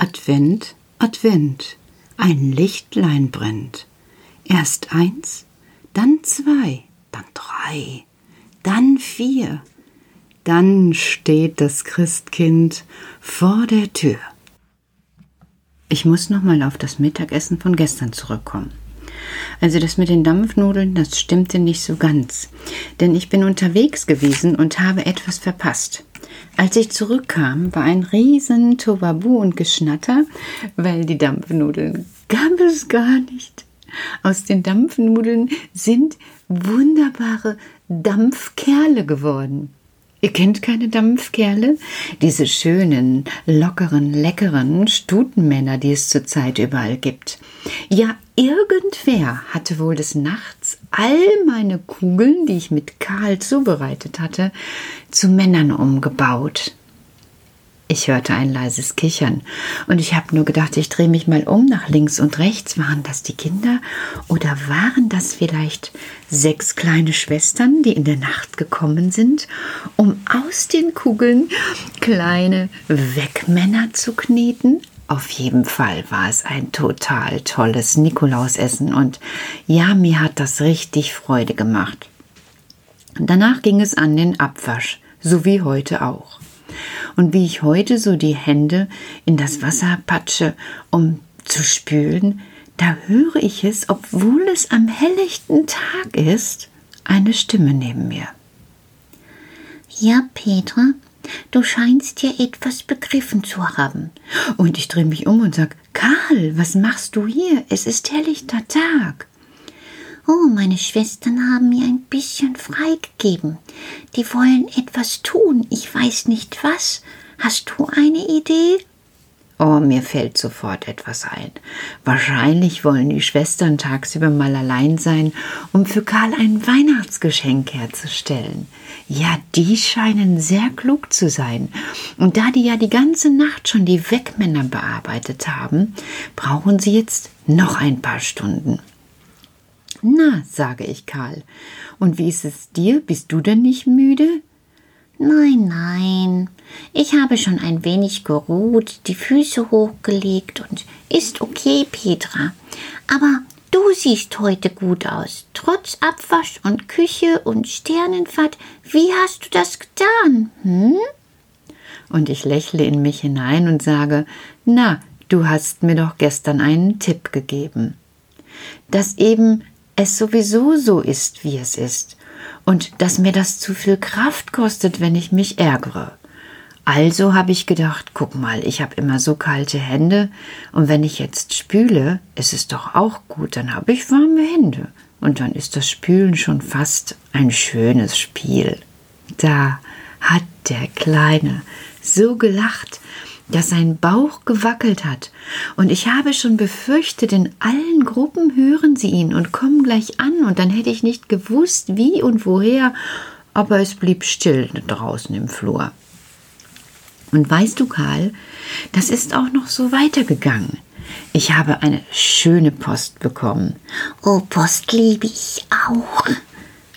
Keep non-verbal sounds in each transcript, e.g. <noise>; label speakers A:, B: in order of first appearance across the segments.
A: Advent, Advent, ein Lichtlein brennt. Erst eins, dann zwei, dann drei, dann vier, dann steht das Christkind vor der Tür. Ich muss noch mal auf das Mittagessen von gestern zurückkommen. Also das mit den Dampfnudeln, das stimmte nicht so ganz, denn ich bin unterwegs gewesen und habe etwas verpasst. Als ich zurückkam, war ein riesen Tobabu und Geschnatter, weil die Dampfnudeln gab es gar nicht. Aus den Dampfnudeln sind wunderbare Dampfkerle geworden. Ihr kennt keine Dampfkerle? Diese schönen, lockeren, leckeren Stutenmänner, die es zurzeit überall gibt. Ja, irgendwer hatte wohl des Nachts all meine Kugeln, die ich mit Karl zubereitet hatte, zu Männern umgebaut. Ich hörte ein leises Kichern und ich habe nur gedacht, ich drehe mich mal um nach links und rechts. Waren das die Kinder oder waren das vielleicht sechs kleine Schwestern, die in der Nacht gekommen sind, um aus den Kugeln kleine Wegmänner zu kneten? Auf jeden Fall war es ein total tolles Nikolausessen und ja, mir hat das richtig Freude gemacht. Danach ging es an den Abwasch, so wie heute auch und wie ich heute so die Hände in das Wasser patsche, um zu spülen, da höre ich es, obwohl es am helllichten Tag ist, eine Stimme neben mir.
B: Ja, Petra, du scheinst ja etwas begriffen zu haben.
A: Und ich drehe mich um und sag, Karl, was machst du hier? Es ist helllichter Tag.
B: Oh, meine Schwestern haben mir ein bisschen freigegeben. Die wollen etwas tun. Ich weiß nicht was. Hast du eine Idee?
A: Oh, mir fällt sofort etwas ein. Wahrscheinlich wollen die Schwestern tagsüber mal allein sein, um für Karl ein Weihnachtsgeschenk herzustellen. Ja, die scheinen sehr klug zu sein. Und da die ja die ganze Nacht schon die Wegmänner bearbeitet haben, brauchen sie jetzt noch ein paar Stunden. Na, sage ich Karl. Und wie ist es dir? Bist du denn nicht müde?
B: Nein, nein. Ich habe schon ein wenig geruht, die Füße hochgelegt und ist okay, Petra. Aber du siehst heute gut aus. Trotz Abwasch und Küche und Sternenfahrt. Wie hast du das getan? Hm?
A: Und ich lächle in mich hinein und sage, na, du hast mir doch gestern einen Tipp gegeben. Dass eben es sowieso so ist, wie es ist, und dass mir das zu viel Kraft kostet, wenn ich mich ärgere. Also habe ich gedacht, guck mal, ich habe immer so kalte Hände, und wenn ich jetzt spüle, ist es doch auch gut, dann habe ich warme Hände, und dann ist das Spülen schon fast ein schönes Spiel. Da hat der Kleine so gelacht, dass sein Bauch gewackelt hat, und ich habe schon befürchtet, in allen Gruppen hören sie ihn und kommen gleich an, und dann hätte ich nicht gewusst, wie und woher, aber es blieb still draußen im Flur. Und weißt du, Karl, das ist auch noch so weitergegangen. Ich habe eine schöne Post bekommen.
B: Oh, Post liebe ich auch,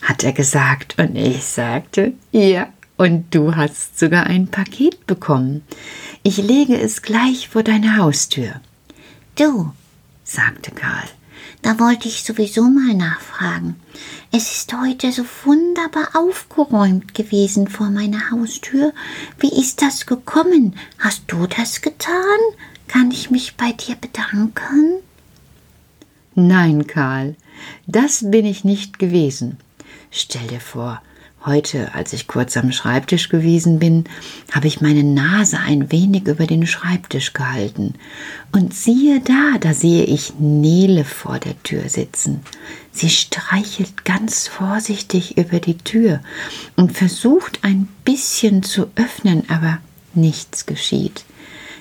A: hat er gesagt, und ich sagte, ja, und du hast sogar ein Paket bekommen. Ich lege es gleich vor deine Haustür.
B: Du, sagte Karl, da wollte ich sowieso mal nachfragen. Es ist heute so wunderbar aufgeräumt gewesen vor meiner Haustür. Wie ist das gekommen? Hast du das getan? Kann ich mich bei dir bedanken?
A: Nein, Karl, das bin ich nicht gewesen. Stell dir vor, Heute, als ich kurz am Schreibtisch gewesen bin, habe ich meine Nase ein wenig über den Schreibtisch gehalten. Und siehe da, da sehe ich Nele vor der Tür sitzen. Sie streichelt ganz vorsichtig über die Tür und versucht ein bisschen zu öffnen, aber nichts geschieht.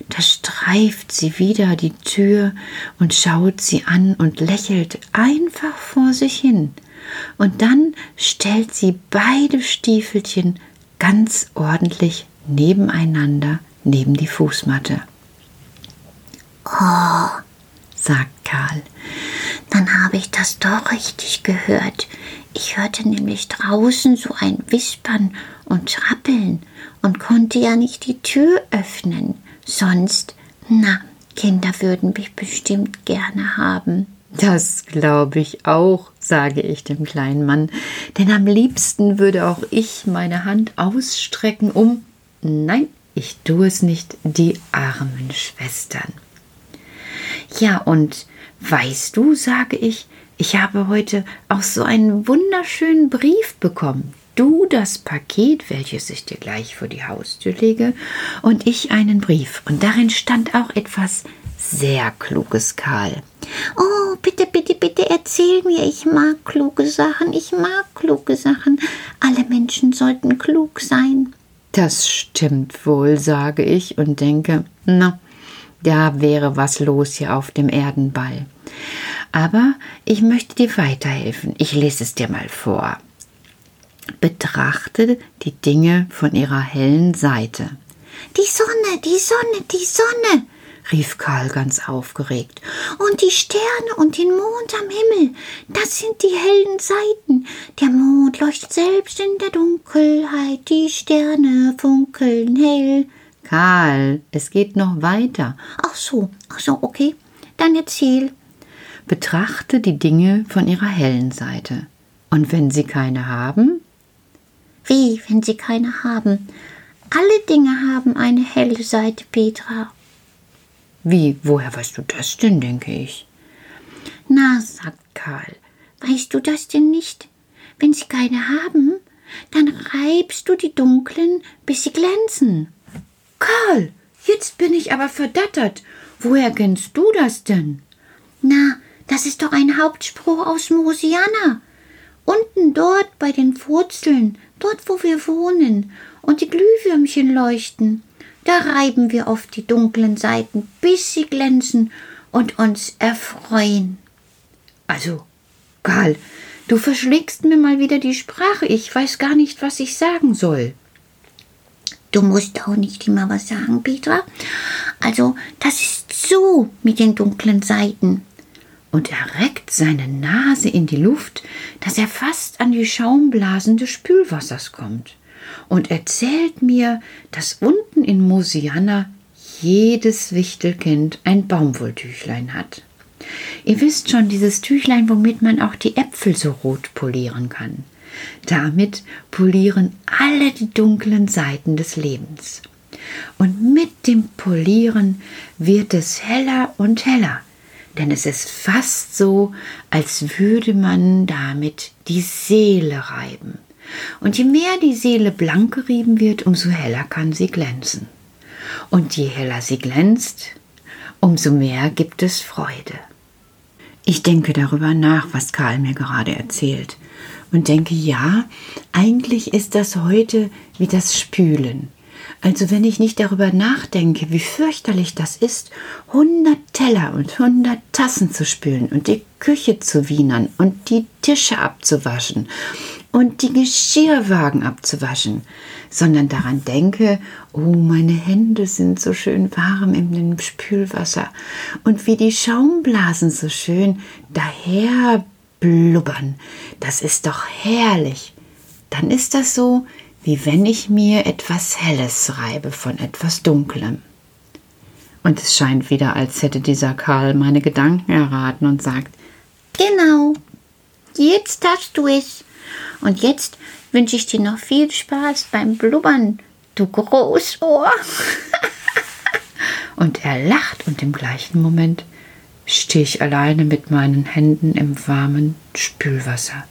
A: Da streift sie wieder die Tür und schaut sie an und lächelt einfach vor sich hin und dann stellt sie beide Stiefelchen ganz ordentlich nebeneinander neben die Fußmatte.
B: Oh, sagt Karl, dann habe ich das doch richtig gehört. Ich hörte nämlich draußen so ein Wispern und Trappeln und konnte ja nicht die Tür öffnen. Sonst, na, Kinder würden mich bestimmt gerne haben.
A: Das glaube ich auch, sage ich dem kleinen Mann, denn am liebsten würde auch ich meine Hand ausstrecken, um nein, ich tue es nicht, die armen Schwestern. Ja, und weißt du, sage ich, ich habe heute auch so einen wunderschönen Brief bekommen. Du das Paket, welches ich dir gleich vor die Haustür lege, und ich einen Brief. Und darin stand auch etwas sehr Kluges, Karl.
B: Oh, bitte, bitte, bitte erzähl mir. Ich mag kluge Sachen. Ich mag kluge Sachen. Alle Menschen sollten klug sein.
A: Das stimmt wohl, sage ich und denke, na, da wäre was los hier auf dem Erdenball. Aber ich möchte dir weiterhelfen. Ich lese es dir mal vor. Betrachte die Dinge von ihrer hellen Seite.
B: Die Sonne, die Sonne, die Sonne, rief Karl ganz aufgeregt. Und die Sterne und den Mond am Himmel, das sind die hellen Seiten. Der Mond leuchtet selbst in der Dunkelheit, die Sterne funkeln hell.
A: Karl, es geht noch weiter.
B: Ach so, ach so, okay. Dann erzähl.
A: Betrachte die Dinge von ihrer hellen Seite. Und wenn sie keine haben?
B: Wie, wenn sie keine haben? Alle Dinge haben eine helle Seite, Petra.
A: Wie, woher weißt du das denn, denke ich?
B: Na, sagt Karl, weißt du das denn nicht? Wenn sie keine haben, dann reibst du die dunklen, bis sie glänzen.
A: Karl, jetzt bin ich aber verdattert. Woher kennst du das denn?
B: Na, das ist doch ein Hauptspruch aus Mosiana. Unten dort bei den Wurzeln, dort wo wir wohnen und die Glühwürmchen leuchten, da reiben wir oft die dunklen Seiten, bis sie glänzen und uns erfreuen.
A: Also, Karl, du verschlägst mir mal wieder die Sprache. Ich weiß gar nicht, was ich sagen soll.
B: Du musst auch nicht immer was sagen, Petra. Also, das ist so mit den dunklen Seiten
A: und er reckt seine Nase in die Luft, dass er fast an die Schaumblasen des Spülwassers kommt, und erzählt mir, dass unten in Mosiana jedes Wichtelkind ein Baumwolltüchlein hat. Ihr wisst schon, dieses Tüchlein, womit man auch die Äpfel so rot polieren kann. Damit polieren alle die dunklen Seiten des Lebens. Und mit dem Polieren wird es heller und heller, denn es ist fast so, als würde man damit die Seele reiben. Und je mehr die Seele blank gerieben wird, umso heller kann sie glänzen. Und je heller sie glänzt, umso mehr gibt es Freude. Ich denke darüber nach, was Karl mir gerade erzählt, und denke, ja, eigentlich ist das heute wie das Spülen. Also wenn ich nicht darüber nachdenke, wie fürchterlich das ist, hundert Teller und hundert Tassen zu spülen und die Küche zu wienern und die Tische abzuwaschen und die Geschirrwagen abzuwaschen, sondern daran denke, oh, meine Hände sind so schön warm dem Spülwasser und wie die Schaumblasen so schön daher blubbern, das ist doch herrlich. Dann ist das so, wie wenn ich mir etwas Helles reibe von etwas Dunklem. Und es scheint wieder, als hätte dieser Karl meine Gedanken erraten und sagt,
B: Genau, jetzt hast du es. Und jetzt wünsche ich dir noch viel Spaß beim Blubbern, du Großohr. <laughs>
A: und er lacht und im gleichen Moment stehe ich alleine mit meinen Händen im warmen Spülwasser.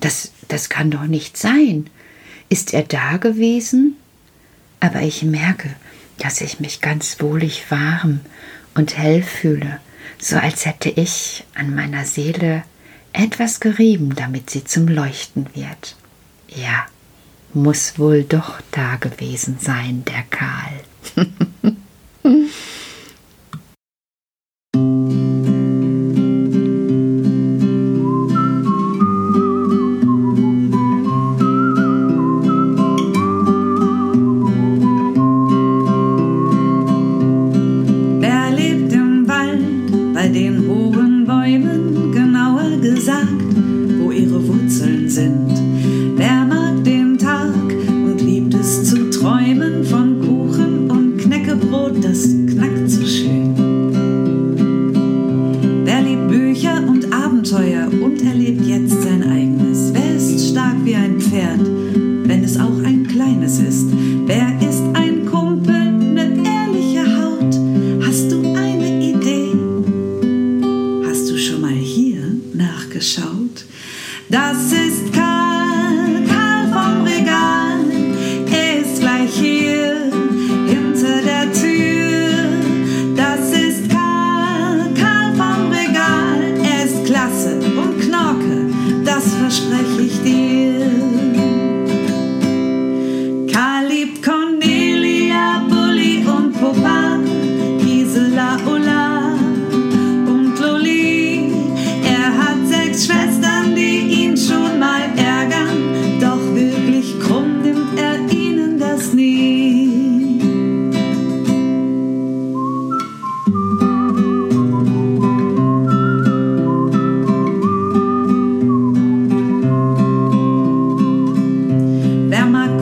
A: Das, das kann doch nicht sein. Ist er da gewesen? Aber ich merke, dass ich mich ganz wohlig warm und hell fühle, so als hätte ich an meiner Seele etwas gerieben, damit sie zum Leuchten wird. Ja, muss wohl doch da gewesen sein, der Karl. <laughs>
C: bei den hohen Bäumen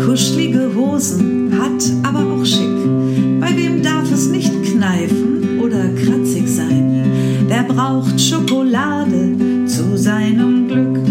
C: Kuschelige Hosen, hat aber auch schick. Bei wem darf es nicht kneifen oder kratzig sein? Der braucht Schokolade zu seinem Glück.